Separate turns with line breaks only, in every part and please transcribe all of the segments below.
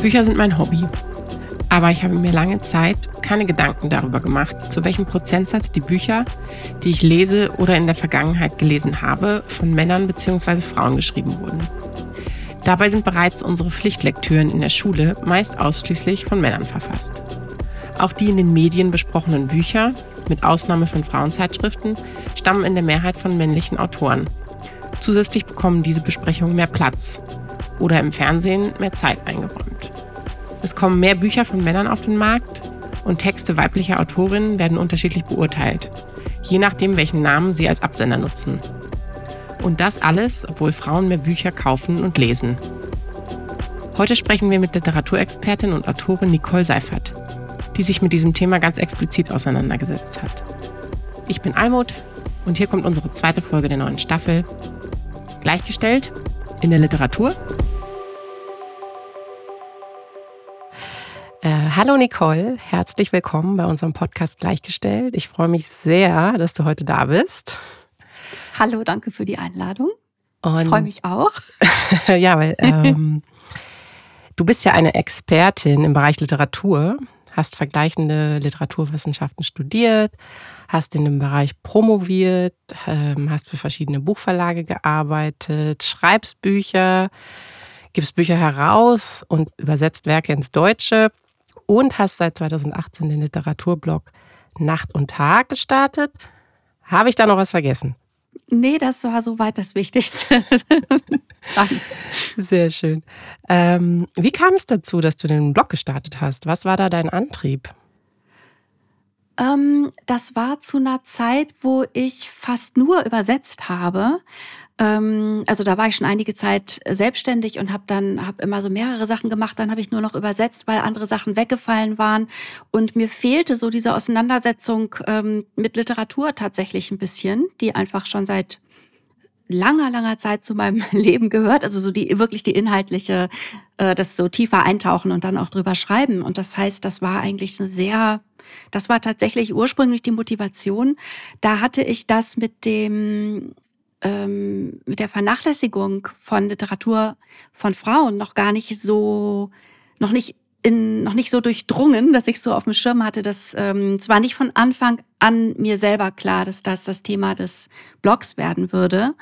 Bücher sind mein Hobby. Aber ich habe mir lange Zeit keine Gedanken darüber gemacht, zu welchem Prozentsatz die Bücher, die ich lese oder in der Vergangenheit gelesen habe, von Männern bzw. Frauen geschrieben wurden. Dabei sind bereits unsere Pflichtlektüren in der Schule meist ausschließlich von Männern verfasst. Auch die in den Medien besprochenen Bücher, mit Ausnahme von Frauenzeitschriften, stammen in der Mehrheit von männlichen Autoren. Zusätzlich bekommen diese Besprechungen mehr Platz oder im Fernsehen mehr Zeit eingeräumt. Es kommen mehr Bücher von Männern auf den Markt und Texte weiblicher Autorinnen werden unterschiedlich beurteilt, je nachdem, welchen Namen sie als Absender nutzen. Und das alles, obwohl Frauen mehr Bücher kaufen und lesen. Heute sprechen wir mit Literaturexpertin und Autorin Nicole Seifert, die sich mit diesem Thema ganz explizit auseinandergesetzt hat. Ich bin Almut und hier kommt unsere zweite Folge der neuen Staffel. Gleichgestellt in der Literatur Äh, hallo Nicole, herzlich willkommen bei unserem Podcast Gleichgestellt. Ich freue mich sehr, dass du heute da bist.
Hallo, danke für die Einladung. Und ich freue mich auch.
ja, weil ähm, du bist ja eine Expertin im Bereich Literatur, hast vergleichende Literaturwissenschaften studiert, hast in dem Bereich promoviert, ähm, hast für verschiedene Buchverlage gearbeitet, schreibst Bücher, gibst Bücher heraus und übersetzt Werke ins Deutsche und hast seit 2018 den Literaturblog Nacht und Tag gestartet. Habe ich da noch was vergessen?
Nee, das war soweit das Wichtigste.
Sehr schön. Ähm, wie kam es dazu, dass du den Blog gestartet hast? Was war da dein Antrieb?
Ähm, das war zu einer Zeit, wo ich fast nur übersetzt habe. Ähm, also da war ich schon einige Zeit selbstständig und habe dann hab immer so mehrere Sachen gemacht. Dann habe ich nur noch übersetzt, weil andere Sachen weggefallen waren. Und mir fehlte so diese Auseinandersetzung ähm, mit Literatur tatsächlich ein bisschen, die einfach schon seit langer, langer Zeit zu meinem Leben gehört. Also so die wirklich die inhaltliche, äh, das so tiefer eintauchen und dann auch drüber schreiben. Und das heißt, das war eigentlich eine sehr, das war tatsächlich ursprünglich die Motivation. Da hatte ich das mit dem ähm, mit der Vernachlässigung von Literatur von Frauen noch gar nicht so, noch nicht in, noch nicht so durchdrungen, dass ich so auf dem Schirm hatte, dass ähm, zwar nicht von Anfang an mir selber klar, dass das das Thema des Blogs werden würde,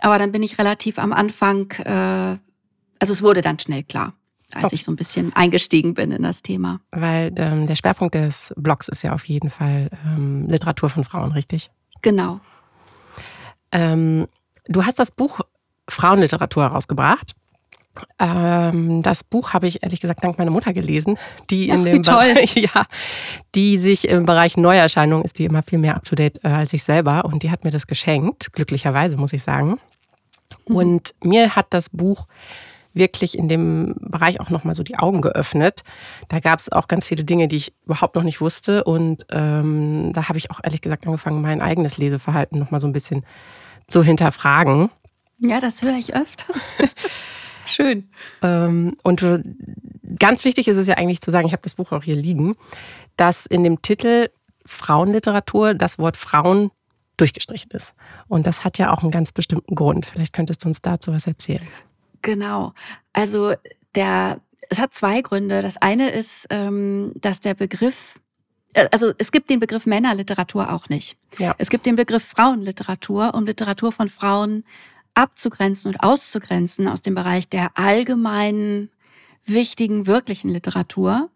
aber dann bin ich relativ am Anfang, äh, also es wurde dann schnell klar, als ich so ein bisschen eingestiegen bin in das Thema.
Weil ähm, der Schwerpunkt des Blogs ist ja auf jeden Fall ähm, Literatur von Frauen, richtig?
Genau.
Ähm, du hast das Buch Frauenliteratur herausgebracht. Ähm, das Buch habe ich ehrlich gesagt dank meiner Mutter gelesen, die in Ach, dem Bereich, ja, die sich im Bereich Neuerscheinungen ist die immer viel mehr up to date äh, als ich selber und die hat mir das geschenkt, glücklicherweise muss ich sagen. Mhm. Und mir hat das Buch wirklich in dem Bereich auch nochmal so die Augen geöffnet. Da gab es auch ganz viele Dinge, die ich überhaupt noch nicht wusste und ähm, da habe ich auch ehrlich gesagt angefangen, mein eigenes Leseverhalten nochmal so ein bisschen zu hinterfragen.
Ja, das höre ich öfter. Schön.
Ähm, und ganz wichtig ist es ja eigentlich zu sagen, ich habe das Buch auch hier liegen, dass in dem Titel Frauenliteratur das Wort Frauen durchgestrichen ist. Und das hat ja auch einen ganz bestimmten Grund. Vielleicht könntest du uns dazu was erzählen.
Genau. Also der, es hat zwei Gründe. Das eine ist, ähm, dass der Begriff äh, also es gibt den Begriff Männerliteratur auch nicht. Ja. Es gibt den Begriff Frauenliteratur, um Literatur von Frauen abzugrenzen und auszugrenzen aus dem Bereich der allgemeinen, wichtigen, wirklichen Literatur.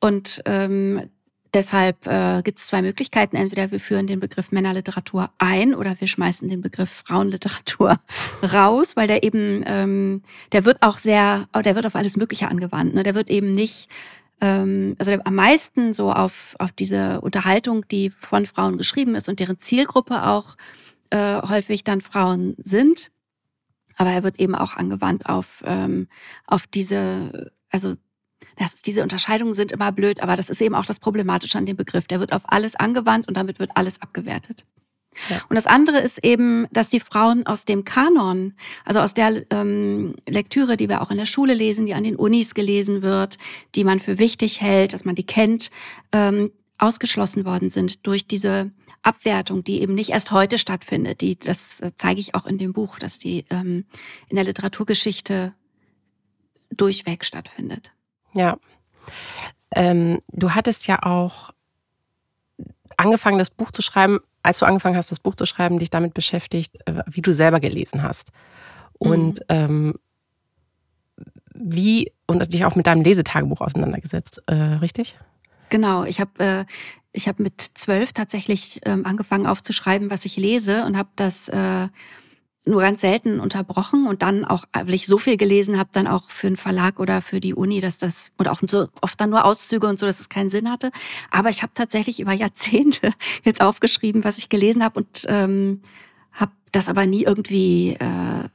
Und ähm, deshalb äh, gibt es zwei Möglichkeiten. Entweder wir führen den Begriff Männerliteratur ein oder wir schmeißen den Begriff Frauenliteratur raus, weil der eben, ähm, der wird auch sehr, oh, der wird auf alles Mögliche angewandt. Ne? Der wird eben nicht ähm, also am meisten so auf, auf diese Unterhaltung, die von Frauen geschrieben ist und deren Zielgruppe auch äh, häufig dann Frauen sind. Aber er wird eben auch angewandt auf, ähm, auf diese, also das, diese Unterscheidungen sind immer blöd, aber das ist eben auch das Problematische an dem Begriff. Der wird auf alles angewandt und damit wird alles abgewertet. Ja. Und das andere ist eben, dass die Frauen aus dem Kanon, also aus der ähm, Lektüre, die wir auch in der Schule lesen, die an den Unis gelesen wird, die man für wichtig hält, dass man die kennt, ähm, ausgeschlossen worden sind durch diese Abwertung, die eben nicht erst heute stattfindet. Die, das zeige ich auch in dem Buch, dass die ähm, in der Literaturgeschichte durchweg stattfindet.
Ja. Ähm, du hattest ja auch angefangen, das Buch zu schreiben, als du angefangen hast, das Buch zu schreiben, dich damit beschäftigt, äh, wie du selber gelesen hast. Und mhm. ähm, wie, und dich auch mit deinem Lesetagebuch auseinandergesetzt, äh, richtig?
Genau, ich habe äh, ich hab mit zwölf tatsächlich ähm, angefangen aufzuschreiben, was ich lese und habe das äh, nur ganz selten unterbrochen und dann auch, weil ich so viel gelesen habe, dann auch für einen Verlag oder für die Uni, dass das, oder auch so oft dann nur Auszüge und so, dass es keinen Sinn hatte. Aber ich habe tatsächlich über Jahrzehnte jetzt aufgeschrieben, was ich gelesen habe und ähm, habe das aber nie irgendwie äh,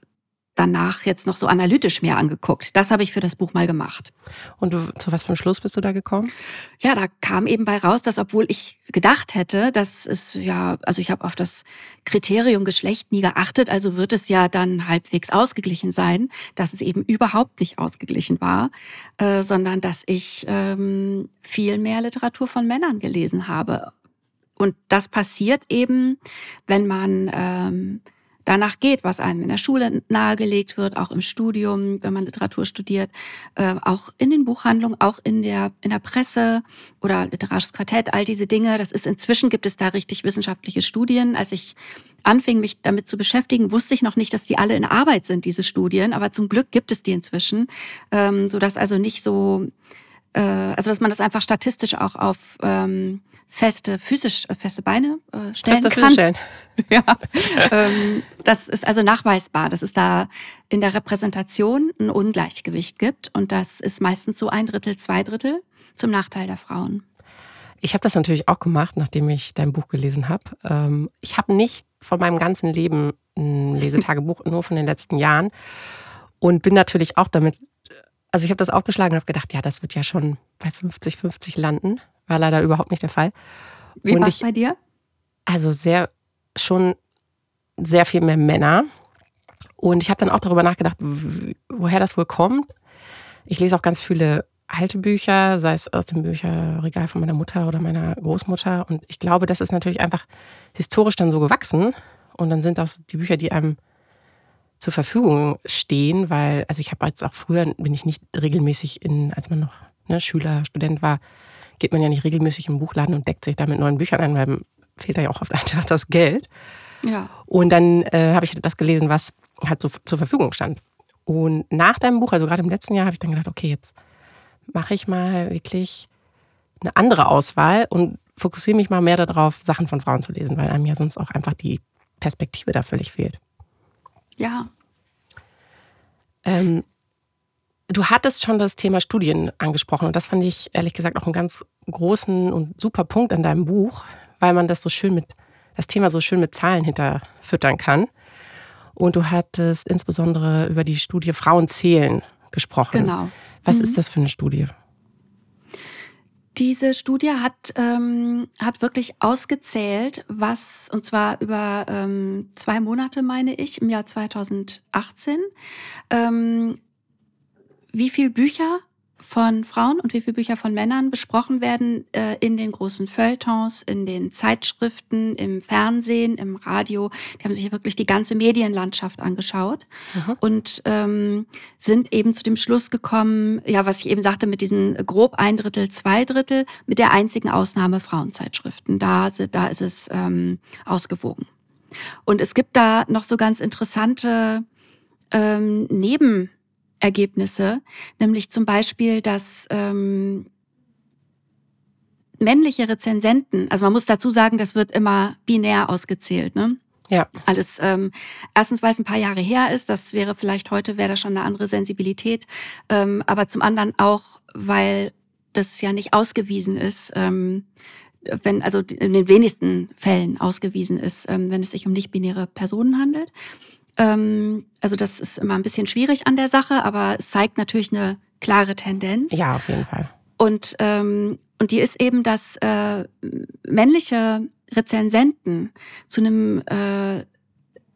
danach jetzt noch so analytisch mehr angeguckt. Das habe ich für das Buch mal gemacht.
Und du, zu was für einem Schluss bist du da gekommen?
Ja, da kam eben bei raus, dass obwohl ich gedacht hätte, dass es ja, also ich habe auf das Kriterium Geschlecht nie geachtet, also wird es ja dann halbwegs ausgeglichen sein, dass es eben überhaupt nicht ausgeglichen war, äh, sondern dass ich ähm, viel mehr Literatur von Männern gelesen habe. Und das passiert eben, wenn man ähm, danach geht, was einem in der Schule nahegelegt wird, auch im Studium, wenn man Literatur studiert, äh, auch in den Buchhandlungen, auch in der, in der Presse oder literarisches Quartett, all diese Dinge. Das ist inzwischen gibt es da richtig wissenschaftliche Studien. Als ich anfing, mich damit zu beschäftigen, wusste ich noch nicht, dass die alle in Arbeit sind, diese Studien. Aber zum Glück gibt es die inzwischen, ähm, sodass also nicht so, äh, also dass man das einfach statistisch auch auf ähm, feste, physisch äh, feste Beine äh, stellen feste kann. Stellen. ja, ähm, das ist also nachweisbar, dass es da in der Repräsentation ein Ungleichgewicht gibt und das ist meistens so ein Drittel, zwei Drittel zum Nachteil der Frauen.
Ich habe das natürlich auch gemacht, nachdem ich dein Buch gelesen habe. Ähm, ich habe nicht von meinem ganzen Leben ein Lesetagebuch, nur von den letzten Jahren und bin natürlich auch damit also ich habe das aufgeschlagen und habe gedacht, ja, das wird ja schon bei 50-50 landen. War leider überhaupt nicht der Fall.
Wie war es bei dir?
Also sehr, schon sehr viel mehr Männer. Und ich habe dann auch darüber nachgedacht, woher das wohl kommt. Ich lese auch ganz viele alte Bücher, sei es aus dem Bücherregal von meiner Mutter oder meiner Großmutter. Und ich glaube, das ist natürlich einfach historisch dann so gewachsen. Und dann sind auch die Bücher, die einem zur Verfügung stehen, weil, also ich habe jetzt auch früher, bin ich nicht regelmäßig in, als man noch ne, Schüler, Student war, geht man ja nicht regelmäßig im Buchladen und deckt sich da mit neuen Büchern ein, weil fehlt da ja auch oft einfach das Geld. Ja. Und dann äh, habe ich das gelesen, was halt so zur Verfügung stand. Und nach deinem Buch, also gerade im letzten Jahr, habe ich dann gedacht, okay, jetzt mache ich mal wirklich eine andere Auswahl und fokussiere mich mal mehr darauf, Sachen von Frauen zu lesen, weil einem ja sonst auch einfach die Perspektive da völlig fehlt.
Ja.
Ähm, du hattest schon das Thema Studien angesprochen und das fand ich ehrlich gesagt auch einen ganz großen und super Punkt in deinem Buch, weil man das so schön mit, das Thema so schön mit Zahlen hinterfüttern kann. Und du hattest insbesondere über die Studie Frauen zählen gesprochen.
Genau.
Was mhm. ist das für eine Studie?
Diese Studie hat, ähm, hat wirklich ausgezählt, was, und zwar über ähm, zwei Monate, meine ich, im Jahr 2018, ähm, wie viele Bücher von Frauen und wie viele Bücher von Männern besprochen werden äh, in den großen Feuilletons, in den Zeitschriften, im Fernsehen, im Radio. Die haben sich wirklich die ganze Medienlandschaft angeschaut mhm. und ähm, sind eben zu dem Schluss gekommen, ja, was ich eben sagte, mit diesem grob ein Drittel, zwei Drittel, mit der einzigen Ausnahme Frauenzeitschriften. Da, da ist es ähm, ausgewogen. Und es gibt da noch so ganz interessante ähm, Neben Ergebnisse, nämlich zum Beispiel, dass ähm, männliche Rezensenten, also man muss dazu sagen, das wird immer binär ausgezählt, ne?
Ja.
Alles, ähm, erstens, weil es ein paar Jahre her ist, das wäre vielleicht heute, wäre da schon eine andere Sensibilität, ähm, aber zum anderen auch, weil das ja nicht ausgewiesen ist, ähm, wenn, also in den wenigsten Fällen ausgewiesen ist, ähm, wenn es sich um nicht-binäre Personen handelt. Ähm, also das ist immer ein bisschen schwierig an der Sache, aber es zeigt natürlich eine klare Tendenz.
Ja, auf jeden Fall.
Und, ähm, und die ist eben, dass äh, männliche Rezensenten zu einem äh,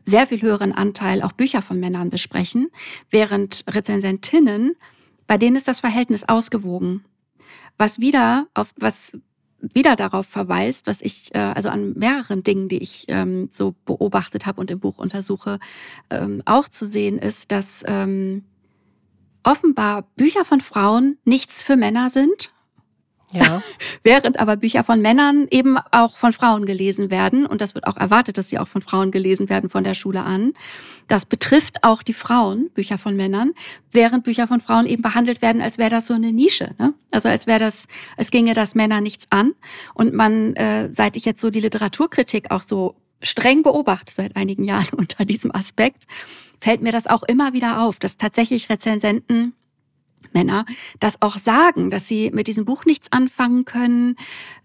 sehr viel höheren Anteil auch Bücher von Männern besprechen, während Rezensentinnen, bei denen ist das Verhältnis ausgewogen. Was wieder auf was wieder darauf verweist, was ich, äh, also an mehreren Dingen, die ich ähm, so beobachtet habe und im Buch untersuche, ähm, auch zu sehen ist, dass ähm, offenbar Bücher von Frauen nichts für Männer sind.
Ja.
Während aber Bücher von Männern eben auch von Frauen gelesen werden. Und das wird auch erwartet, dass sie auch von Frauen gelesen werden von der Schule an. Das betrifft auch die Frauen, Bücher von Männern, während Bücher von Frauen eben behandelt werden, als wäre das so eine Nische. Ne? Also als wäre das, es ginge das Männer nichts an. Und man, äh, seit ich jetzt so die Literaturkritik auch so streng beobachte seit einigen Jahren unter diesem Aspekt, fällt mir das auch immer wieder auf, dass tatsächlich Rezensenten Männer das auch sagen, dass sie mit diesem Buch nichts anfangen können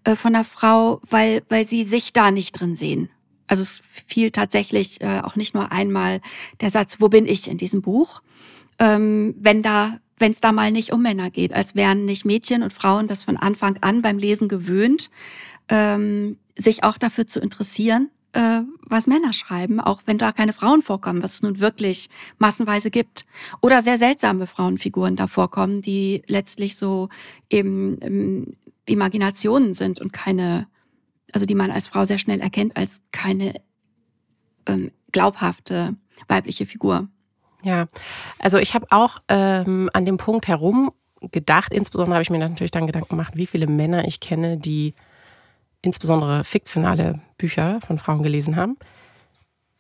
äh, von der Frau, weil, weil sie sich da nicht drin sehen. Also es fiel tatsächlich äh, auch nicht nur einmal der Satz, wo bin ich in diesem Buch, ähm, wenn da wenn es da mal nicht um Männer geht, als wären nicht Mädchen und Frauen das von Anfang an beim Lesen gewöhnt, ähm, sich auch dafür zu interessieren äh, was Männer schreiben, auch wenn da keine Frauen vorkommen, was es nun wirklich massenweise gibt. Oder sehr seltsame Frauenfiguren da vorkommen, die letztlich so eben ähm, Imaginationen sind und keine, also die man als Frau sehr schnell erkennt als keine ähm, glaubhafte weibliche Figur.
Ja, also ich habe auch ähm, an dem Punkt herum gedacht, insbesondere habe ich mir natürlich dann Gedanken gemacht, wie viele Männer ich kenne, die insbesondere fiktionale Bücher von Frauen gelesen haben.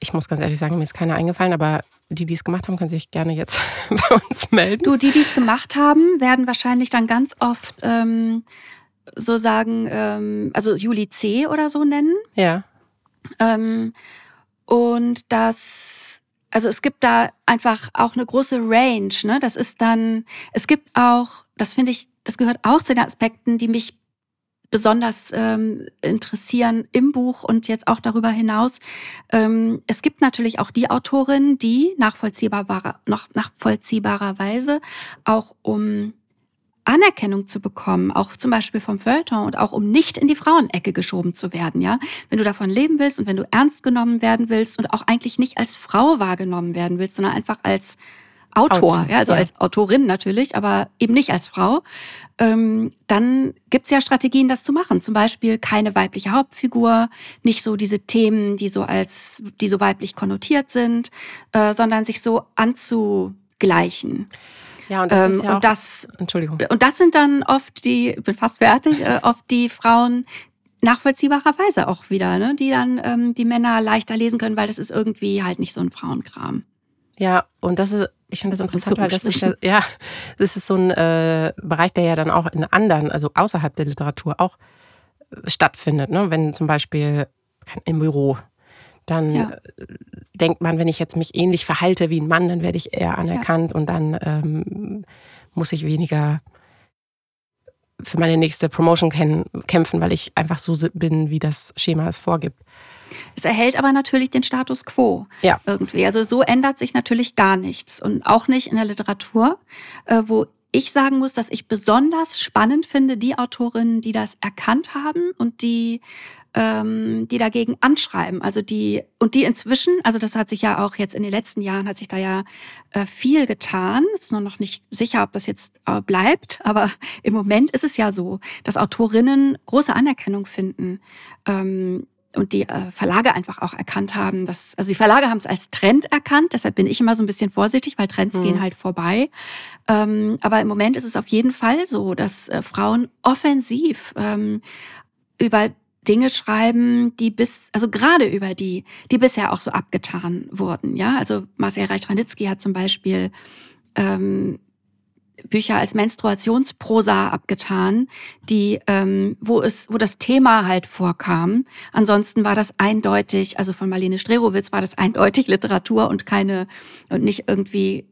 Ich muss ganz ehrlich sagen, mir ist keiner eingefallen, aber die, die es gemacht haben, können sich gerne jetzt bei uns melden.
Du, die, die es gemacht haben, werden wahrscheinlich dann ganz oft ähm, so sagen, ähm, also Juli C. oder so nennen.
Ja.
Ähm, und das, also es gibt da einfach auch eine große Range. Ne? Das ist dann, es gibt auch, das finde ich, das gehört auch zu den Aspekten, die mich besonders ähm, interessieren im Buch und jetzt auch darüber hinaus. Ähm, es gibt natürlich auch die Autorinnen, die nachvollziehbarer, noch nachvollziehbarerweise auch um Anerkennung zu bekommen, auch zum Beispiel vom Feuilleton und auch um nicht in die Frauenecke geschoben zu werden, ja. Wenn du davon leben willst und wenn du ernst genommen werden willst und auch eigentlich nicht als Frau wahrgenommen werden willst, sondern einfach als Autor, ja, also ja. als Autorin natürlich, aber eben nicht als Frau, ähm, dann gibt's ja Strategien, das zu machen. Zum Beispiel keine weibliche Hauptfigur, nicht so diese Themen, die so als, die so weiblich konnotiert sind, äh, sondern sich so anzugleichen.
Ja, und das
ähm,
ist ja
und das,
Entschuldigung.
Und das sind dann oft die, ich bin fast fertig, äh, oft die Frauen, nachvollziehbarerweise auch wieder, ne, die dann ähm, die Männer leichter lesen können, weil das ist irgendwie halt nicht so ein Frauenkram.
Ja, und das ist, ich finde das interessant, weil das ist ja, ja, das ist so ein äh, Bereich, der ja dann auch in anderen, also außerhalb der Literatur auch stattfindet. Ne? Wenn zum Beispiel im Büro, dann ja. Denkt man, wenn ich jetzt mich ähnlich verhalte wie ein Mann, dann werde ich eher anerkannt ja. und dann ähm, muss ich weniger für meine nächste Promotion kämpfen, weil ich einfach so bin, wie das Schema es vorgibt.
Es erhält aber natürlich den Status quo
ja.
irgendwie. Also so ändert sich natürlich gar nichts und auch nicht in der Literatur, äh, wo ich sagen muss, dass ich besonders spannend finde, die Autorinnen, die das erkannt haben und die ähm, die dagegen anschreiben. Also die, und die inzwischen, also das hat sich ja auch jetzt in den letzten Jahren, hat sich da ja äh, viel getan. Ist nur noch nicht sicher, ob das jetzt äh, bleibt, aber im Moment ist es ja so, dass Autorinnen große Anerkennung finden. Ähm, und die äh, Verlage einfach auch erkannt haben, dass, also die Verlage haben es als Trend erkannt, deshalb bin ich immer so ein bisschen vorsichtig, weil Trends mhm. gehen halt vorbei. Ähm, aber im Moment ist es auf jeden Fall so, dass äh, Frauen offensiv ähm, über Dinge schreiben, die bis, also gerade über die, die bisher auch so abgetan wurden. Ja, also Marcel Reich-Ranitzky hat zum Beispiel ähm, Bücher als Menstruationsprosa abgetan, die, ähm, wo es, wo das Thema halt vorkam. Ansonsten war das eindeutig, also von Marlene Strerowitz war das eindeutig Literatur und keine und nicht irgendwie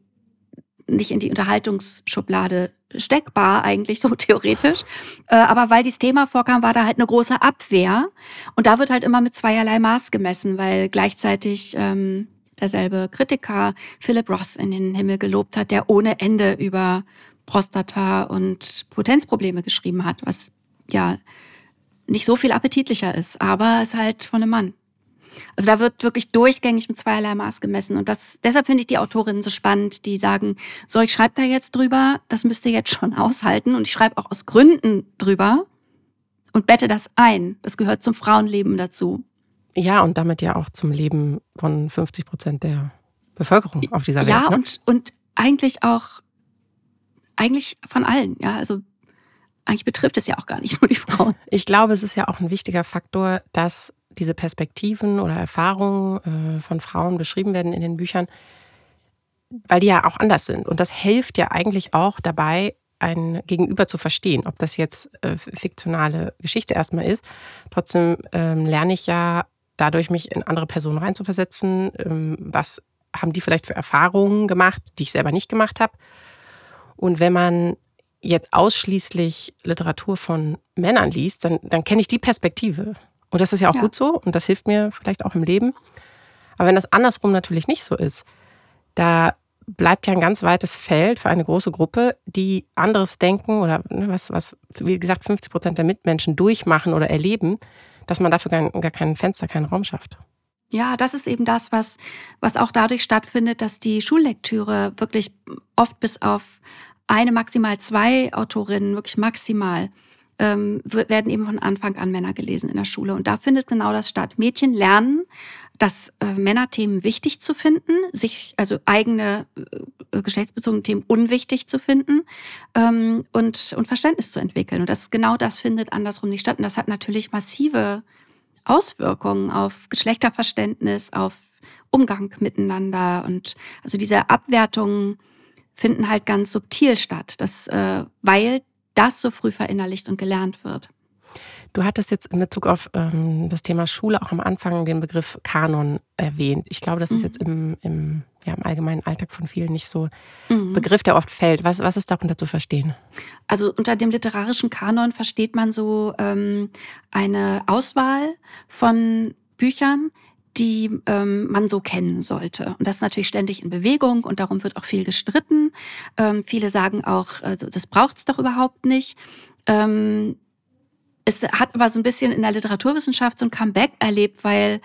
nicht in die Unterhaltungsschublade steckbar eigentlich so theoretisch. Äh, aber weil dieses Thema vorkam, war da halt eine große Abwehr. Und da wird halt immer mit zweierlei Maß gemessen, weil gleichzeitig ähm, derselbe Kritiker Philip Roth in den Himmel gelobt hat, der ohne Ende über Prostata und Potenzprobleme geschrieben hat, was ja nicht so viel appetitlicher ist, aber es halt von einem Mann. Also da wird wirklich durchgängig mit zweierlei Maß gemessen. Und das, deshalb finde ich die Autorinnen so spannend, die sagen, so, ich schreibe da jetzt drüber, das müsst ihr jetzt schon aushalten. Und ich schreibe auch aus Gründen drüber und bette das ein. Das gehört zum Frauenleben dazu.
Ja, und damit ja auch zum Leben von 50 Prozent der Bevölkerung auf dieser Welt.
Ja,
ne?
und, und eigentlich auch eigentlich von allen. Ja, also eigentlich betrifft es ja auch gar nicht nur die Frauen.
Ich glaube, es ist ja auch ein wichtiger Faktor, dass diese Perspektiven oder Erfahrungen äh, von Frauen beschrieben werden in den Büchern, weil die ja auch anders sind. Und das hilft ja eigentlich auch dabei, ein Gegenüber zu verstehen, ob das jetzt äh, fiktionale Geschichte erstmal ist. Trotzdem ähm, lerne ich ja dadurch, mich in andere Personen reinzuversetzen. Ähm, was haben die vielleicht für Erfahrungen gemacht, die ich selber nicht gemacht habe? Und wenn man jetzt ausschließlich Literatur von Männern liest, dann, dann kenne ich die Perspektive. Und das ist ja auch ja. gut so und das hilft mir vielleicht auch im Leben. Aber wenn das andersrum natürlich nicht so ist, da bleibt ja ein ganz weites Feld für eine große Gruppe, die anderes denken oder ne, was, was, wie gesagt, 50 Prozent der Mitmenschen durchmachen oder erleben, dass man dafür gar, gar kein Fenster, keinen Raum schafft.
Ja, das ist eben das, was, was auch dadurch stattfindet, dass die Schullektüre wirklich oft bis auf eine, maximal zwei Autorinnen, wirklich maximal, ähm, werden eben von Anfang an Männer gelesen in der Schule. Und da findet genau das statt. Mädchen lernen, das äh, Männerthemen wichtig zu finden, sich also eigene äh, geschlechtsbezogene Themen unwichtig zu finden ähm, und, und Verständnis zu entwickeln. Und das genau das findet andersrum nicht statt. Und das hat natürlich massive Auswirkungen auf Geschlechterverständnis, auf Umgang miteinander und also diese Abwertungen finden halt ganz subtil statt, das, äh, weil das so früh verinnerlicht und gelernt wird.
Du hattest jetzt in Bezug auf ähm, das Thema Schule auch am Anfang den Begriff Kanon erwähnt. Ich glaube, das ist mhm. jetzt im, im, ja, im allgemeinen Alltag von vielen nicht so mhm. Begriff, der oft fällt. Was, was ist darunter zu verstehen?
Also unter dem literarischen Kanon versteht man so ähm, eine Auswahl von Büchern, die ähm, man so kennen sollte. Und das ist natürlich ständig in Bewegung und darum wird auch viel gestritten. Ähm, viele sagen auch, also das braucht es doch überhaupt nicht. Ähm, es hat aber so ein bisschen in der Literaturwissenschaft so ein Comeback erlebt, weil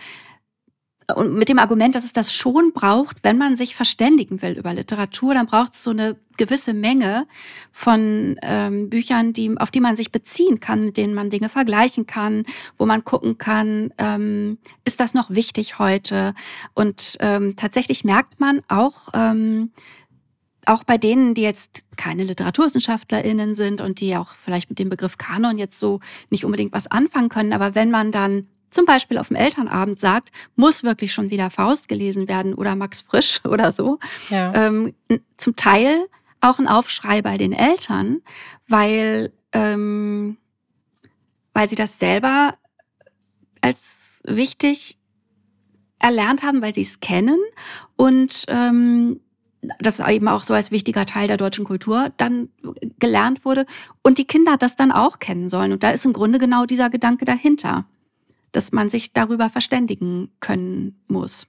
und mit dem Argument, dass es das schon braucht, wenn man sich verständigen will über Literatur, dann braucht es so eine gewisse Menge von ähm, Büchern, die, auf die man sich beziehen kann, mit denen man Dinge vergleichen kann, wo man gucken kann, ähm, ist das noch wichtig heute? Und ähm, tatsächlich merkt man auch, ähm, auch bei denen, die jetzt keine LiteraturwissenschaftlerInnen sind und die auch vielleicht mit dem Begriff Kanon jetzt so nicht unbedingt was anfangen können, aber wenn man dann zum Beispiel auf dem Elternabend sagt, muss wirklich schon wieder Faust gelesen werden oder Max Frisch oder so, ja. ähm, zum Teil auch ein Aufschrei bei den Eltern, weil, ähm, weil sie das selber als wichtig erlernt haben, weil sie es kennen und ähm, das eben auch so als wichtiger Teil der deutschen Kultur dann gelernt wurde und die Kinder das dann auch kennen sollen. Und da ist im Grunde genau dieser Gedanke dahinter, dass man sich darüber verständigen können muss.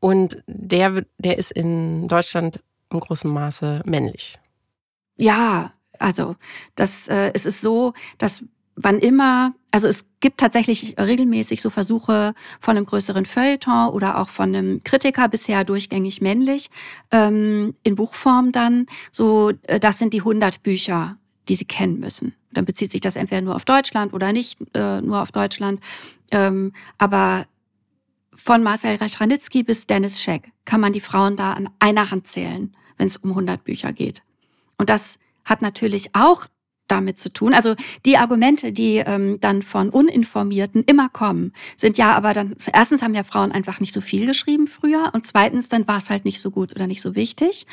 Und der, der ist in Deutschland im großen Maße männlich.
Ja, also das, äh, es ist so, dass wann immer, also es gibt tatsächlich regelmäßig so Versuche von einem größeren Feuilleton oder auch von einem Kritiker, bisher durchgängig männlich, ähm, in Buchform dann, so, äh, das sind die 100 Bücher, die sie kennen müssen. Dann bezieht sich das entweder nur auf Deutschland oder nicht äh, nur auf Deutschland. Ähm, aber von Marcel Reichranitzky bis Dennis Scheck kann man die Frauen da an einer Hand zählen, wenn es um 100 Bücher geht. Und das hat natürlich auch damit zu tun. Also die Argumente, die ähm, dann von Uninformierten immer kommen, sind ja aber dann, erstens haben ja Frauen einfach nicht so viel geschrieben früher und zweitens, dann war es halt nicht so gut oder nicht so wichtig.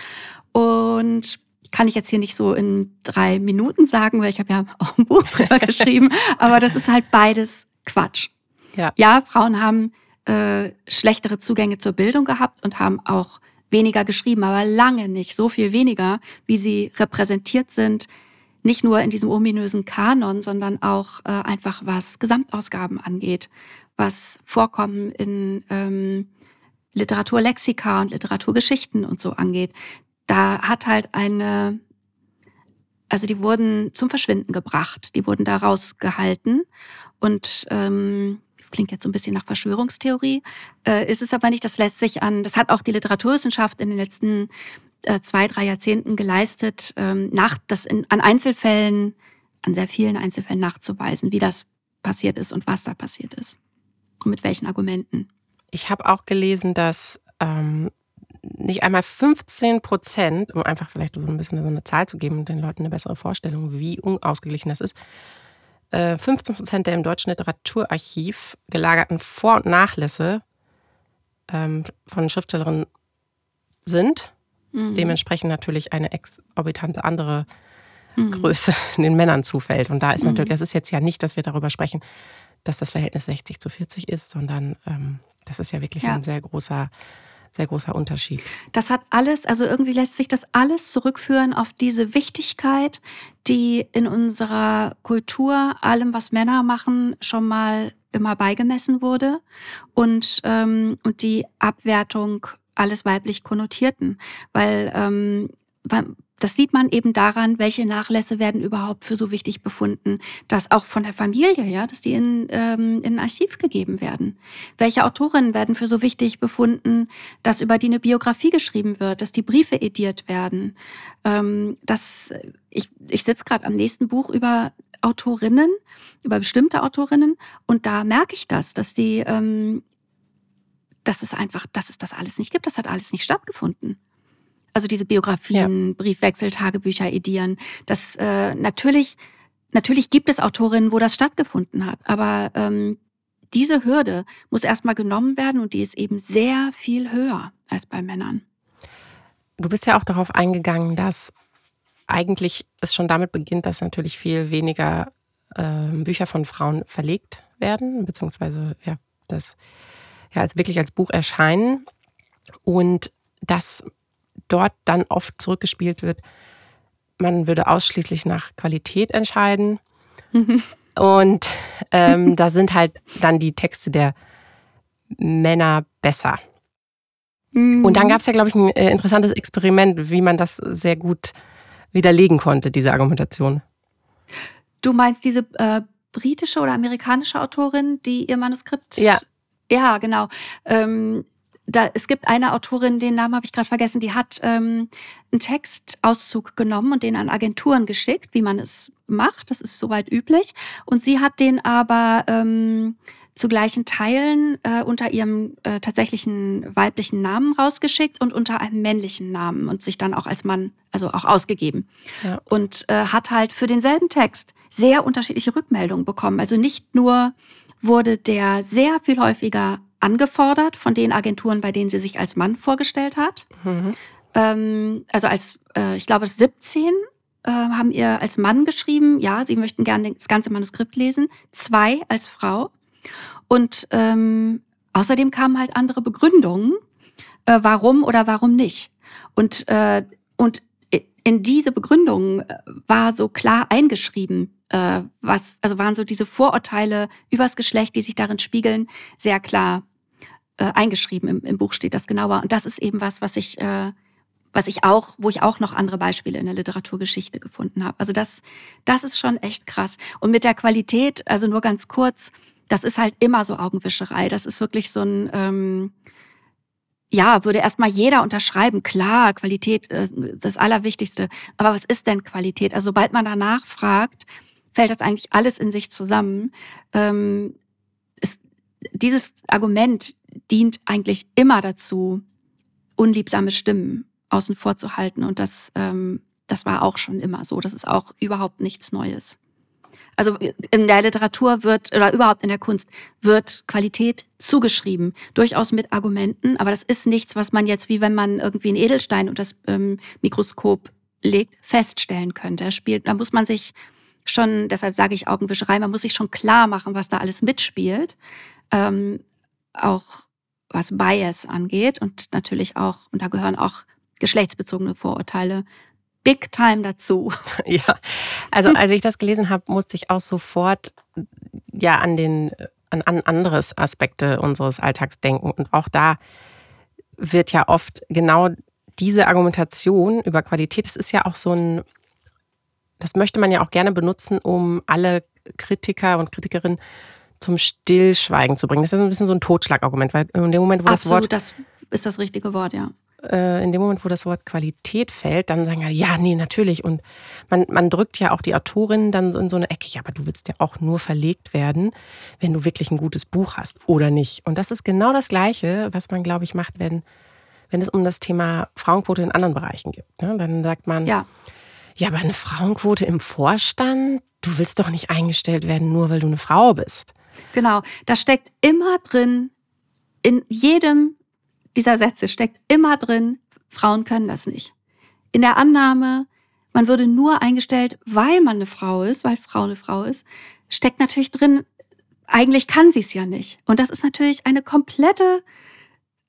Und kann ich jetzt hier nicht so in drei Minuten sagen, weil ich habe ja auch ein Buch drüber geschrieben, aber das ist halt beides Quatsch. Ja, ja Frauen haben äh, schlechtere Zugänge zur Bildung gehabt und haben auch weniger geschrieben, aber lange nicht so viel weniger, wie sie repräsentiert sind nicht nur in diesem ominösen Kanon, sondern auch äh, einfach was Gesamtausgaben angeht, was Vorkommen in ähm, Literaturlexika und Literaturgeschichten und so angeht. Da hat halt eine, also die wurden zum Verschwinden gebracht, die wurden da rausgehalten und ähm, das klingt jetzt so ein bisschen nach Verschwörungstheorie, äh, ist es aber nicht. Das lässt sich an, das hat auch die Literaturwissenschaft in den letzten äh, zwei, drei Jahrzehnten geleistet, ähm, nach, das in, an Einzelfällen, an sehr vielen Einzelfällen nachzuweisen, wie das passiert ist und was da passiert ist und mit welchen Argumenten.
Ich habe auch gelesen, dass ähm, nicht einmal 15 Prozent, um einfach vielleicht so ein bisschen so eine Zahl zu geben und den Leuten eine bessere Vorstellung, wie unausgeglichen das ist, 15 äh, Prozent der im deutschen Literaturarchiv gelagerten Vor- und Nachlässe ähm, von Schriftstellerinnen sind. Mhm. Dementsprechend natürlich eine exorbitante andere mhm. Größe den Männern zufällt. Und da ist natürlich, mhm. das ist jetzt ja nicht, dass wir darüber sprechen, dass das Verhältnis 60 zu 40 ist, sondern ähm, das ist ja wirklich ja. ein sehr großer sehr großer Unterschied.
Das hat alles, also irgendwie lässt sich das alles zurückführen auf diese Wichtigkeit, die in unserer Kultur allem, was Männer machen, schon mal immer beigemessen wurde und, ähm, und die Abwertung alles weiblich Konnotierten, weil ähm, das sieht man eben daran, welche Nachlässe werden überhaupt für so wichtig befunden, dass auch von der Familie, ja, dass die in, ähm, in ein Archiv gegeben werden. Welche Autorinnen werden für so wichtig befunden, dass über die eine Biografie geschrieben wird, dass die Briefe ediert werden. Ähm, dass ich, ich sitze gerade am nächsten Buch über Autorinnen, über bestimmte Autorinnen, und da merke ich das, dass die, ähm, dass es einfach, dass es das alles nicht gibt. Das hat alles nicht stattgefunden. Also diese Biografien, ja. Briefwechsel, Tagebücher edieren. Das äh, natürlich, natürlich gibt es Autorinnen, wo das stattgefunden hat, aber ähm, diese Hürde muss erstmal genommen werden und die ist eben sehr viel höher als bei Männern.
Du bist ja auch darauf eingegangen, dass eigentlich es schon damit beginnt, dass natürlich viel weniger äh, Bücher von Frauen verlegt werden, beziehungsweise ja, das ja als wirklich als Buch erscheinen und dass dort dann oft zurückgespielt wird, man würde ausschließlich nach Qualität entscheiden. Mhm. Und ähm, da sind halt dann die Texte der Männer besser. Mhm. Und dann gab es ja, glaube ich, ein äh, interessantes Experiment, wie man das sehr gut widerlegen konnte, diese Argumentation.
Du meinst diese äh, britische oder amerikanische Autorin, die ihr Manuskript.
Ja.
Ja, genau. Ähm, da, es gibt eine Autorin, den Namen habe ich gerade vergessen, die hat ähm, einen Textauszug genommen und den an Agenturen geschickt, wie man es macht. Das ist soweit üblich. Und sie hat den aber ähm, zu gleichen Teilen äh, unter ihrem äh, tatsächlichen weiblichen Namen rausgeschickt und unter einem männlichen Namen und sich dann auch als Mann, also auch ausgegeben. Ja. Und äh, hat halt für denselben Text sehr unterschiedliche Rückmeldungen bekommen. Also nicht nur wurde der sehr viel häufiger angefordert von den Agenturen, bei denen sie sich als Mann vorgestellt hat. Mhm. Ähm, also als, äh, ich glaube, 17 äh, haben ihr als Mann geschrieben, ja, sie möchten gerne das ganze Manuskript lesen. Zwei als Frau. Und ähm, außerdem kamen halt andere Begründungen, äh, warum oder warum nicht. Und, äh, und in diese Begründungen äh, war so klar eingeschrieben, äh, was, also waren so diese Vorurteile übers Geschlecht, die sich darin spiegeln, sehr klar äh, eingeschrieben. Im, Im Buch steht das genauer. Und das ist eben was, was ich, äh, was ich auch, wo ich auch noch andere Beispiele in der Literaturgeschichte gefunden habe. Also das, das ist schon echt krass. Und mit der Qualität, also nur ganz kurz, das ist halt immer so Augenwischerei. Das ist wirklich so ein, ähm, ja, würde erstmal jeder unterschreiben. Klar, Qualität ist das Allerwichtigste. Aber was ist denn Qualität? Also sobald man danach fragt, fällt das eigentlich alles in sich zusammen. Ähm, ist, dieses Argument dient eigentlich immer dazu, unliebsame Stimmen außen vor zu halten. Und das, ähm, das war auch schon immer so. Das ist auch überhaupt nichts Neues. Also in der Literatur wird oder überhaupt in der Kunst wird Qualität zugeschrieben, durchaus mit Argumenten, aber das ist nichts, was man jetzt wie wenn man irgendwie einen Edelstein unter das ähm, Mikroskop legt, feststellen könnte. Er spielt, da muss man sich schon, deshalb sage ich Augenwischerei, man muss sich schon klar machen, was da alles mitspielt. Ähm, auch was Bias angeht und natürlich auch, und da gehören auch geschlechtsbezogene Vorurteile big time dazu.
Ja, also als ich das gelesen habe, musste ich auch sofort ja an den an, an anderes Aspekte unseres Alltags denken und auch da wird ja oft genau diese Argumentation über Qualität, das ist ja auch so ein das möchte man ja auch gerne benutzen, um alle Kritiker und Kritikerinnen zum Stillschweigen zu bringen. Das ist ein bisschen so ein Totschlagargument, weil in dem Moment, wo
Absolut,
das
Wort. das ist das richtige Wort, ja.
Äh, in dem Moment, wo das Wort Qualität fällt, dann sagen ja, ja, nee, natürlich. Und man, man drückt ja auch die Autorinnen dann so in so eine Ecke, ja, aber du willst ja auch nur verlegt werden, wenn du wirklich ein gutes Buch hast oder nicht. Und das ist genau das Gleiche, was man, glaube ich, macht, wenn, wenn es um das Thema Frauenquote in anderen Bereichen geht. Ne? Dann sagt man, ja. ja, aber eine Frauenquote im Vorstand, du willst doch nicht eingestellt werden, nur weil du eine Frau bist.
Genau, da steckt immer drin, in jedem dieser Sätze steckt immer drin, Frauen können das nicht. In der Annahme, man würde nur eingestellt, weil man eine Frau ist, weil Frau eine Frau ist, steckt natürlich drin, eigentlich kann sie es ja nicht. Und das ist natürlich eine komplette,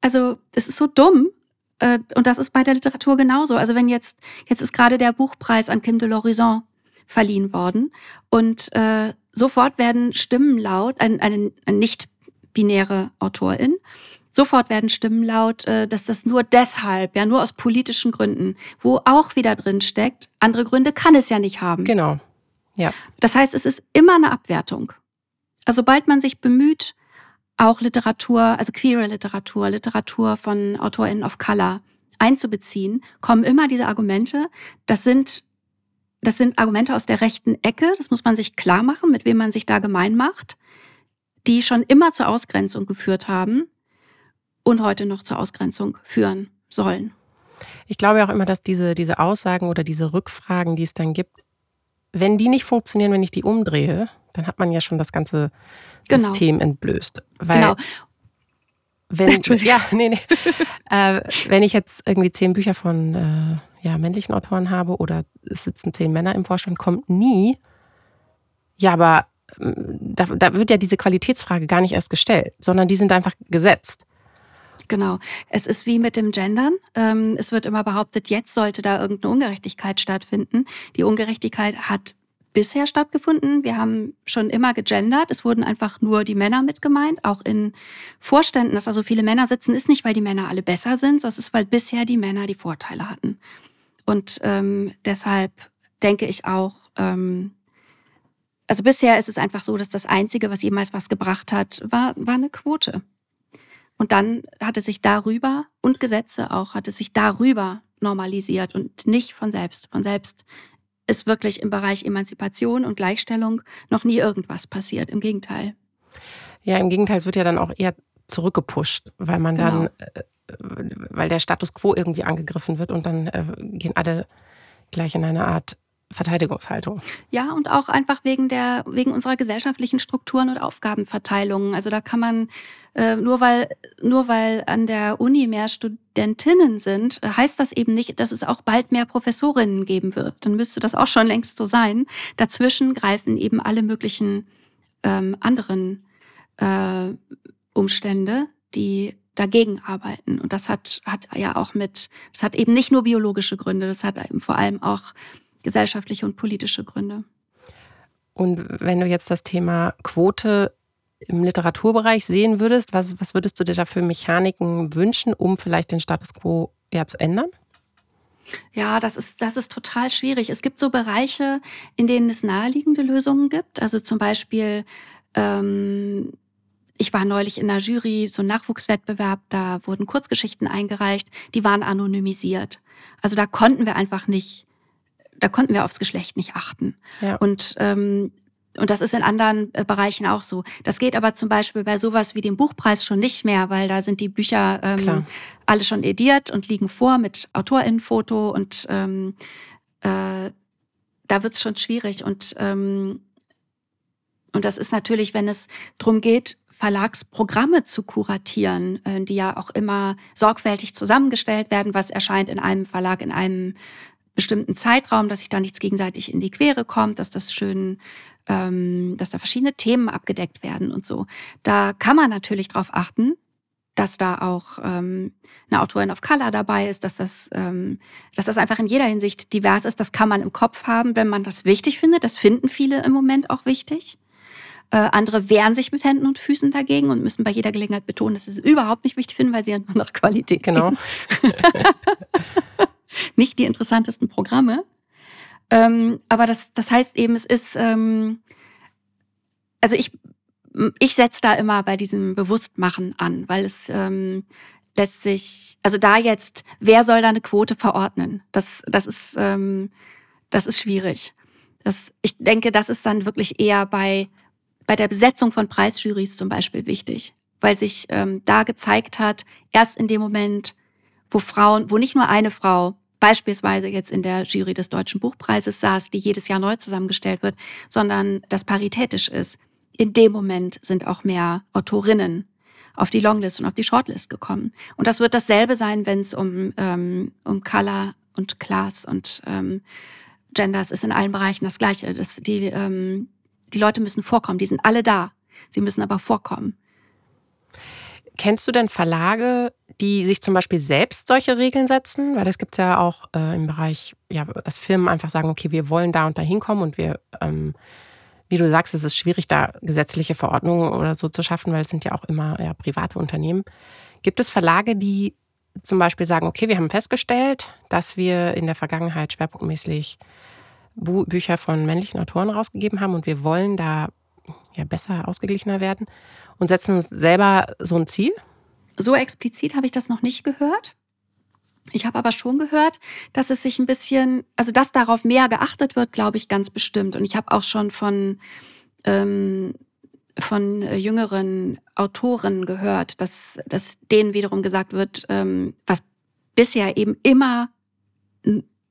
also das ist so dumm. Äh, und das ist bei der Literatur genauso. Also wenn jetzt, jetzt ist gerade der Buchpreis an Kim de l'Horizon verliehen worden und äh, sofort werden Stimmen laut, eine, eine, eine nicht-binäre Autorin, sofort werden Stimmen laut, äh, dass das nur deshalb, ja, nur aus politischen Gründen, wo auch wieder drin steckt, andere Gründe kann es ja nicht haben.
Genau. Ja.
Das heißt, es ist immer eine Abwertung. Also sobald man sich bemüht, auch Literatur, also queere Literatur, Literatur von AutorInnen of Color einzubeziehen, kommen immer diese Argumente. Das sind, das sind Argumente aus der rechten Ecke. Das muss man sich klar machen, mit wem man sich da gemein macht, die schon immer zur Ausgrenzung geführt haben und heute noch zur Ausgrenzung führen sollen.
Ich glaube auch immer, dass diese, diese Aussagen oder diese Rückfragen, die es dann gibt, wenn die nicht funktionieren, wenn ich die umdrehe, dann hat man ja schon das ganze genau. System entblößt. Weil genau. Wenn, ja, nee, nee. äh, wenn ich jetzt irgendwie zehn Bücher von äh, ja, männlichen Autoren habe oder es sitzen zehn Männer im Vorstand, kommt nie. Ja, aber ähm, da, da wird ja diese Qualitätsfrage gar nicht erst gestellt, sondern die sind einfach gesetzt.
Genau. Es ist wie mit dem Gendern. Ähm, es wird immer behauptet, jetzt sollte da irgendeine Ungerechtigkeit stattfinden. Die Ungerechtigkeit hat bisher stattgefunden. Wir haben schon immer gegendert. Es wurden einfach nur die Männer mit gemeint. Auch in Vorständen, dass also viele Männer sitzen, ist nicht, weil die Männer alle besser sind, sondern es ist, weil bisher die Männer die Vorteile hatten. Und ähm, deshalb denke ich auch, ähm, also bisher ist es einfach so, dass das Einzige, was jemals was gebracht hat, war, war eine Quote. Und dann hat es sich darüber und Gesetze auch, hat es sich darüber normalisiert und nicht von selbst. Von selbst ist wirklich im Bereich Emanzipation und Gleichstellung noch nie irgendwas passiert. Im Gegenteil.
Ja, im Gegenteil, es wird ja dann auch eher zurückgepusht, weil man genau. dann, äh, weil der Status quo irgendwie angegriffen wird und dann äh, gehen alle gleich in eine Art Verteidigungshaltung.
Ja, und auch einfach wegen der, wegen unserer gesellschaftlichen Strukturen und Aufgabenverteilungen. Also da kann man, äh, nur weil, nur weil an der Uni mehr Studentinnen sind, heißt das eben nicht, dass es auch bald mehr Professorinnen geben wird. Dann müsste das auch schon längst so sein. Dazwischen greifen eben alle möglichen ähm, anderen äh, Umstände, die dagegen arbeiten. Und das hat, hat ja auch mit, das hat eben nicht nur biologische Gründe, das hat eben vor allem auch gesellschaftliche und politische Gründe.
Und wenn du jetzt das Thema Quote im Literaturbereich sehen würdest, was, was würdest du dir da für Mechaniken wünschen, um vielleicht den Status quo ja zu ändern?
Ja, das ist, das ist total schwierig. Es gibt so Bereiche, in denen es naheliegende Lösungen gibt. Also zum Beispiel, ähm, ich war neulich in einer Jury, so ein Nachwuchswettbewerb, da wurden Kurzgeschichten eingereicht, die waren anonymisiert. Also da konnten wir einfach nicht da konnten wir aufs Geschlecht nicht achten. Ja. Und ähm, und das ist in anderen äh, Bereichen auch so. Das geht aber zum Beispiel bei sowas wie dem Buchpreis schon nicht mehr, weil da sind die Bücher ähm, alle schon ediert und liegen vor mit Autorinnenfoto und ähm, äh, da wird es schon schwierig. Und, ähm, und das ist natürlich, wenn es darum geht, Verlagsprogramme zu kuratieren, äh, die ja auch immer sorgfältig zusammengestellt werden, was erscheint in einem Verlag, in einem bestimmten Zeitraum, dass sich da nichts gegenseitig in die Quere kommt, dass das schön, ähm, dass da verschiedene Themen abgedeckt werden und so. Da kann man natürlich darauf achten, dass da auch ähm, eine Autorin of Color dabei ist, dass das, ähm, dass das einfach in jeder Hinsicht divers ist. Das kann man im Kopf haben, wenn man das wichtig findet. Das finden viele im Moment auch wichtig. Äh, andere wehren sich mit Händen und Füßen dagegen und müssen bei jeder Gelegenheit betonen, dass sie es überhaupt nicht wichtig finden, weil sie ja nur nach Qualität
Genau.
nicht die interessantesten Programme. Ähm, aber das, das heißt eben, es ist, ähm, also ich, ich setze da immer bei diesem Bewusstmachen an, weil es ähm, lässt sich, also da jetzt, wer soll da eine Quote verordnen? Das, das ist, ähm, das ist schwierig. Das, ich denke, das ist dann wirklich eher bei, bei der Besetzung von Preisjurys zum Beispiel wichtig, weil sich ähm, da gezeigt hat, erst in dem Moment, wo Frauen, wo nicht nur eine Frau beispielsweise jetzt in der Jury des Deutschen Buchpreises saß, die jedes Jahr neu zusammengestellt wird, sondern das paritätisch ist. In dem Moment sind auch mehr Autorinnen auf die Longlist und auf die Shortlist gekommen. Und das wird dasselbe sein, wenn es um, ähm, um Color und Class und ähm, Genders ist in allen Bereichen das Gleiche. Das, die, ähm, die Leute müssen vorkommen, die sind alle da. Sie müssen aber vorkommen.
Kennst du denn Verlage, die sich zum Beispiel selbst solche Regeln setzen? Weil das gibt es ja auch äh, im Bereich, ja, dass Firmen einfach sagen, okay, wir wollen da und da hinkommen und wir, ähm, wie du sagst, es ist schwierig, da gesetzliche Verordnungen oder so zu schaffen, weil es sind ja auch immer ja, private Unternehmen. Gibt es Verlage, die zum Beispiel sagen, okay, wir haben festgestellt, dass wir in der Vergangenheit schwerpunktmäßig Bücher von männlichen Autoren rausgegeben haben und wir wollen da ja besser ausgeglichener werden und setzen uns selber so ein Ziel?
So explizit habe ich das noch nicht gehört. Ich habe aber schon gehört, dass es sich ein bisschen, also dass darauf mehr geachtet wird, glaube ich ganz bestimmt. Und ich habe auch schon von, ähm, von jüngeren Autoren gehört, dass, dass denen wiederum gesagt wird, ähm, was bisher eben immer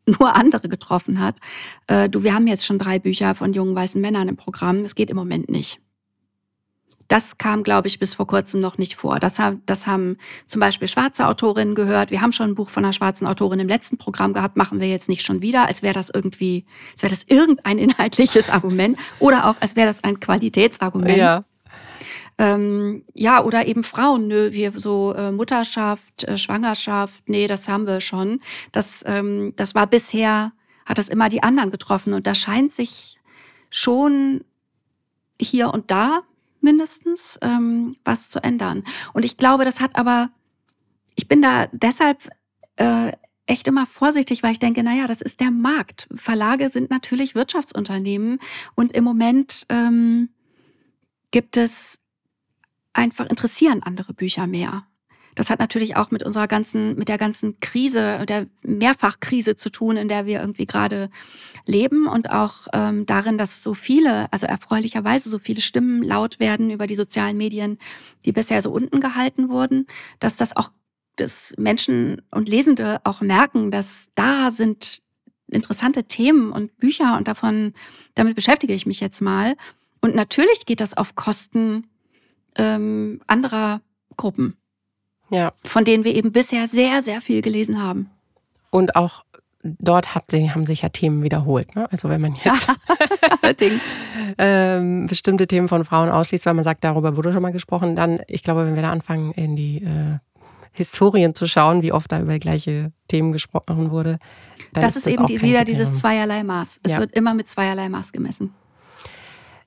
nur andere getroffen hat. Äh, du, wir haben jetzt schon drei Bücher von jungen weißen Männern im Programm. Es geht im Moment nicht. Das kam, glaube ich, bis vor kurzem noch nicht vor. Das, haben, das haben zum Beispiel schwarze Autorinnen gehört. Wir haben schon ein Buch von einer schwarzen Autorin im letzten Programm gehabt, machen wir jetzt nicht schon wieder, als wäre das irgendwie, als wäre das irgendein inhaltliches Argument oder auch als wäre das ein Qualitätsargument. Ja. Ähm, ja, oder eben Frauen, nö, wir so äh, Mutterschaft, äh, Schwangerschaft, nee, das haben wir schon. Das, ähm, das war bisher, hat das immer die anderen getroffen. Und da scheint sich schon hier und da mindestens ähm, was zu ändern. Und ich glaube, das hat aber, ich bin da deshalb äh, echt immer vorsichtig, weil ich denke, naja, das ist der Markt. Verlage sind natürlich Wirtschaftsunternehmen und im Moment ähm, gibt es einfach interessieren andere Bücher mehr. Das hat natürlich auch mit unserer ganzen, mit der ganzen Krise, der Mehrfachkrise zu tun, in der wir irgendwie gerade leben und auch ähm, darin, dass so viele, also erfreulicherweise so viele Stimmen laut werden über die sozialen Medien, die bisher so unten gehalten wurden, dass das auch dass Menschen und Lesende auch merken, dass da sind interessante Themen und Bücher und davon, damit beschäftige ich mich jetzt mal. Und natürlich geht das auf Kosten ähm, anderer Gruppen. Ja. Von denen wir eben bisher sehr, sehr viel gelesen haben.
Und auch dort hat sie, haben sich ja Themen wiederholt. Ne? Also wenn man jetzt ähm, bestimmte Themen von Frauen ausschließt, weil man sagt, darüber wurde schon mal gesprochen, dann, ich glaube, wenn wir da anfangen, in die äh, Historien zu schauen, wie oft da über gleiche Themen gesprochen wurde.
Dann das ist, das eben die, wieder dieses zweierlei Maß. Es ja. wird immer mit zweierlei Maß gemessen.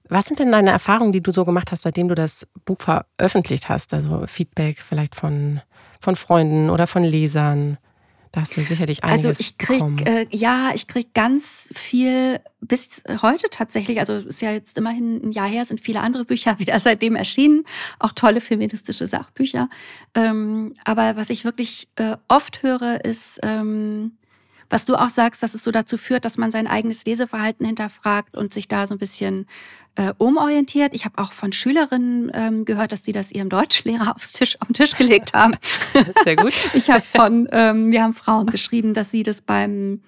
Was sind denn deine Erfahrungen, die du so gemacht hast, seitdem du das Buch veröffentlicht hast? Also Feedback vielleicht von, von Freunden oder von Lesern? Da hast du sicherlich einiges
Also ich krieg äh, ja, ich krieg ganz viel bis heute tatsächlich. Also ist ja jetzt immerhin ein Jahr her, sind viele andere Bücher wieder seitdem erschienen, auch tolle feministische Sachbücher. Ähm, aber was ich wirklich äh, oft höre, ist ähm, was du auch sagst, dass es so dazu führt, dass man sein eigenes Leseverhalten hinterfragt und sich da so ein bisschen äh, umorientiert. Ich habe auch von Schülerinnen ähm, gehört, dass die das ihrem Deutschlehrer aufs Tisch, auf den Tisch gelegt haben.
Sehr gut.
ich habe von, ähm, wir haben Frauen geschrieben, dass sie das beim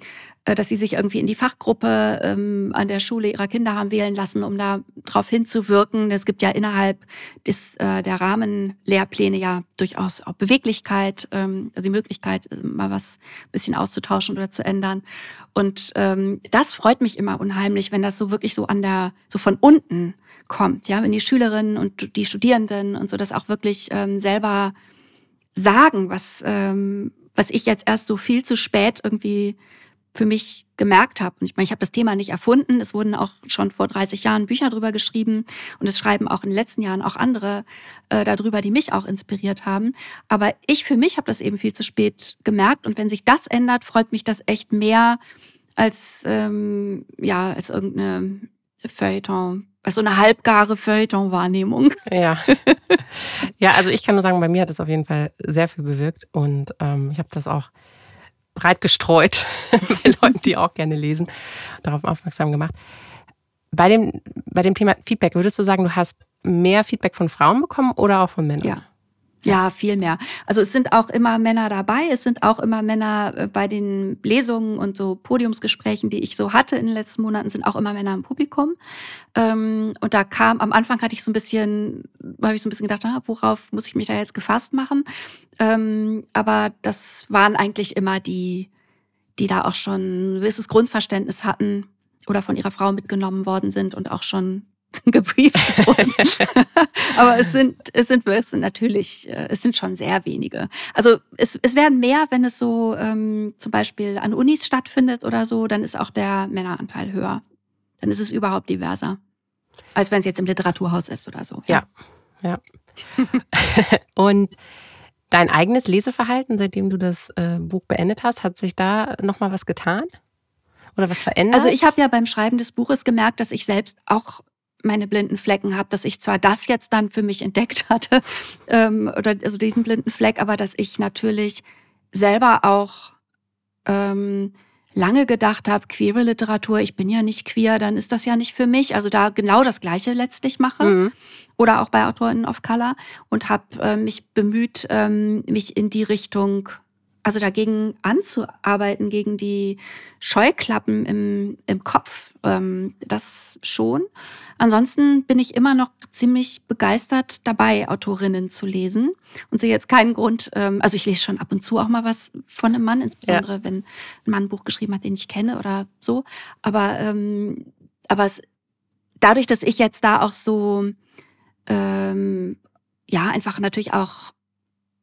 dass sie sich irgendwie in die Fachgruppe ähm, an der Schule ihrer Kinder haben wählen lassen, um da drauf hinzuwirken. Es gibt ja innerhalb des, äh, der Rahmenlehrpläne ja durchaus auch Beweglichkeit, ähm, also die Möglichkeit, äh, mal was bisschen auszutauschen oder zu ändern. Und ähm, das freut mich immer unheimlich, wenn das so wirklich so an der, so von unten kommt, ja, wenn die Schülerinnen und die Studierenden und so das auch wirklich ähm, selber sagen, was, ähm, was ich jetzt erst so viel zu spät irgendwie für mich gemerkt habe. Und ich meine, ich habe das Thema nicht erfunden. Es wurden auch schon vor 30 Jahren Bücher drüber geschrieben und es schreiben auch in den letzten Jahren auch andere äh, darüber, die mich auch inspiriert haben. Aber ich für mich habe das eben viel zu spät gemerkt. Und wenn sich das ändert, freut mich das echt mehr als ähm, ja als irgendeine Feuilleton also eine halbgare Feuilleton-Wahrnehmung.
Ja. ja, also ich kann nur sagen, bei mir hat es auf jeden Fall sehr viel bewirkt und ähm, ich habe das auch breit gestreut bei Leuten, die auch gerne lesen, darauf aufmerksam gemacht. Bei dem, bei dem Thema Feedback, würdest du sagen, du hast mehr Feedback von Frauen bekommen oder auch von Männern?
Ja. Ja, viel mehr. Also es sind auch immer Männer dabei, es sind auch immer Männer äh, bei den Lesungen und so Podiumsgesprächen, die ich so hatte in den letzten Monaten, sind auch immer Männer im Publikum. Ähm, und da kam, am Anfang hatte ich so ein bisschen, habe ich so ein bisschen gedacht, ah, worauf muss ich mich da jetzt gefasst machen? Ähm, aber das waren eigentlich immer die, die da auch schon ein gewisses Grundverständnis hatten oder von ihrer Frau mitgenommen worden sind und auch schon gebrieft wurden. Aber es sind, es sind, es sind natürlich, äh, es sind schon sehr wenige. Also es, es werden mehr, wenn es so ähm, zum Beispiel an Unis stattfindet oder so, dann ist auch der Männeranteil höher. Dann ist es überhaupt diverser. Als wenn es jetzt im Literaturhaus ist oder so.
Ja, ja. ja. Und dein eigenes Leseverhalten, seitdem du das äh, Buch beendet hast, hat sich da nochmal was getan? Oder was verändert?
Also ich habe ja beim Schreiben des Buches gemerkt, dass ich selbst auch meine blinden Flecken habe, dass ich zwar das jetzt dann für mich entdeckt hatte, ähm, oder also diesen blinden Fleck, aber dass ich natürlich selber auch ähm, lange gedacht habe, queere Literatur, ich bin ja nicht queer, dann ist das ja nicht für mich. Also da genau das Gleiche letztlich mache. Mhm. Oder auch bei AutorInnen of Color und habe äh, mich bemüht, ähm, mich in die Richtung also dagegen anzuarbeiten, gegen die Scheuklappen im, im Kopf, ähm, das schon. Ansonsten bin ich immer noch ziemlich begeistert dabei, Autorinnen zu lesen und sehe jetzt keinen Grund, ähm, also ich lese schon ab und zu auch mal was von einem Mann, insbesondere ja. wenn ein Mann ein Buch geschrieben hat, den ich kenne oder so. Aber, ähm, aber es, dadurch, dass ich jetzt da auch so, ähm, ja, einfach natürlich auch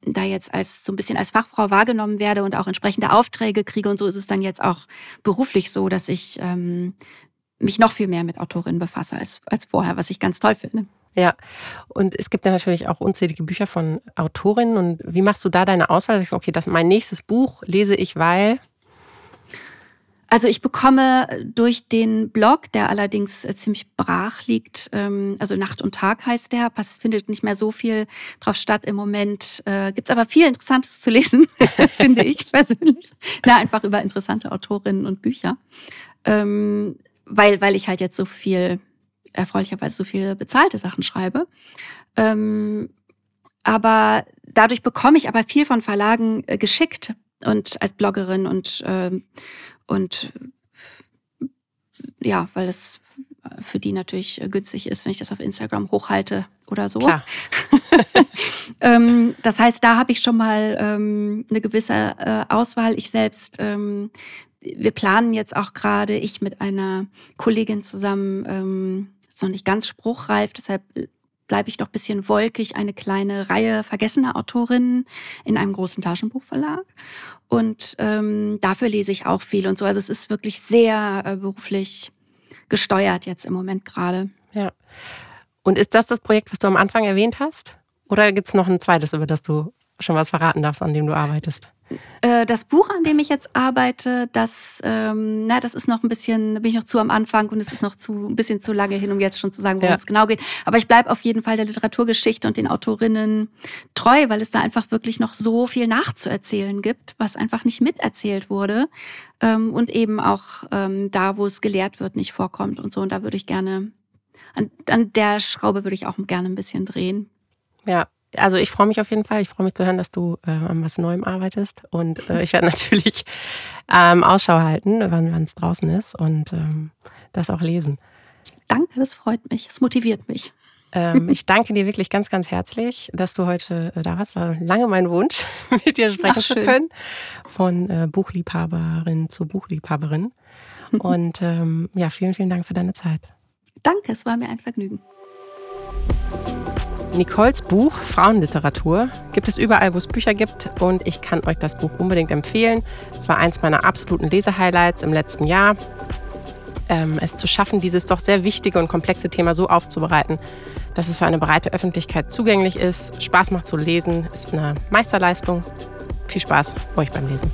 da jetzt als so ein bisschen als Fachfrau wahrgenommen werde und auch entsprechende Aufträge kriege und so ist es dann jetzt auch beruflich so, dass ich ähm, mich noch viel mehr mit Autorinnen befasse als, als vorher, was ich ganz toll finde.
Ja, und es gibt ja natürlich auch unzählige Bücher von Autorinnen. Und wie machst du da deine Auswahl? Sagst du, okay, das mein nächstes Buch lese ich, weil
also ich bekomme durch den Blog, der allerdings äh, ziemlich brach liegt, ähm, also Nacht und Tag heißt der, es findet nicht mehr so viel drauf statt im Moment. Äh, Gibt es aber viel Interessantes zu lesen, finde ich persönlich. Na, einfach über interessante Autorinnen und Bücher. Ähm, weil, weil ich halt jetzt so viel, erfreulicherweise so viele bezahlte Sachen schreibe. Ähm, aber dadurch bekomme ich aber viel von Verlagen äh, geschickt und als Bloggerin und und ja, weil es für die natürlich günstig ist, wenn ich das auf Instagram hochhalte oder so.
Klar.
ähm, das heißt, da habe ich schon mal ähm, eine gewisse äh, Auswahl. Ich selbst, ähm, wir planen jetzt auch gerade, ich mit einer Kollegin zusammen, ähm, ist noch nicht ganz spruchreif, deshalb bleibe ich doch bisschen wolkig, eine kleine Reihe vergessener Autorinnen in einem großen Taschenbuchverlag. Und ähm, dafür lese ich auch viel und so. Also es ist wirklich sehr äh, beruflich gesteuert jetzt im Moment gerade.
Ja. Und ist das das Projekt, was du am Anfang erwähnt hast? Oder gibt es noch ein zweites, über das du schon was verraten darfst, an dem du arbeitest?
Äh, das Buch, an dem ich jetzt arbeite, das, ähm, na, das ist noch ein bisschen, da bin ich noch zu am Anfang und es ist noch zu ein bisschen zu lange hin, um jetzt schon zu sagen, worum ja. es genau geht. Aber ich bleibe auf jeden Fall der Literaturgeschichte und den Autorinnen treu, weil es da einfach wirklich noch so viel nachzuerzählen gibt, was einfach nicht miterzählt wurde ähm, und eben auch ähm, da, wo es gelehrt wird, nicht vorkommt und so. Und da würde ich gerne an, an der Schraube würde ich auch gerne ein bisschen drehen.
Ja, also ich freue mich auf jeden Fall. Ich freue mich zu hören, dass du äh, an was Neuem arbeitest. Und äh, ich werde natürlich ähm, Ausschau halten, wann es draußen ist und ähm, das auch lesen.
Danke, das freut mich. Es motiviert mich.
Ähm, ich danke dir wirklich ganz, ganz herzlich, dass du heute äh, da warst. War lange mein Wunsch, mit dir sprechen Ach, zu können. Von äh, Buchliebhaberin zu Buchliebhaberin. Und ähm, ja, vielen, vielen Dank für deine Zeit.
Danke, es war mir ein Vergnügen.
Nicoles Buch Frauenliteratur gibt es überall, wo es Bücher gibt und ich kann euch das Buch unbedingt empfehlen. Es war eins meiner absoluten Lesehighlights im letzten Jahr. Ähm, es zu schaffen, dieses doch sehr wichtige und komplexe Thema so aufzubereiten, dass es für eine breite Öffentlichkeit zugänglich ist, Spaß macht zu lesen, ist eine Meisterleistung. Viel Spaß euch beim Lesen.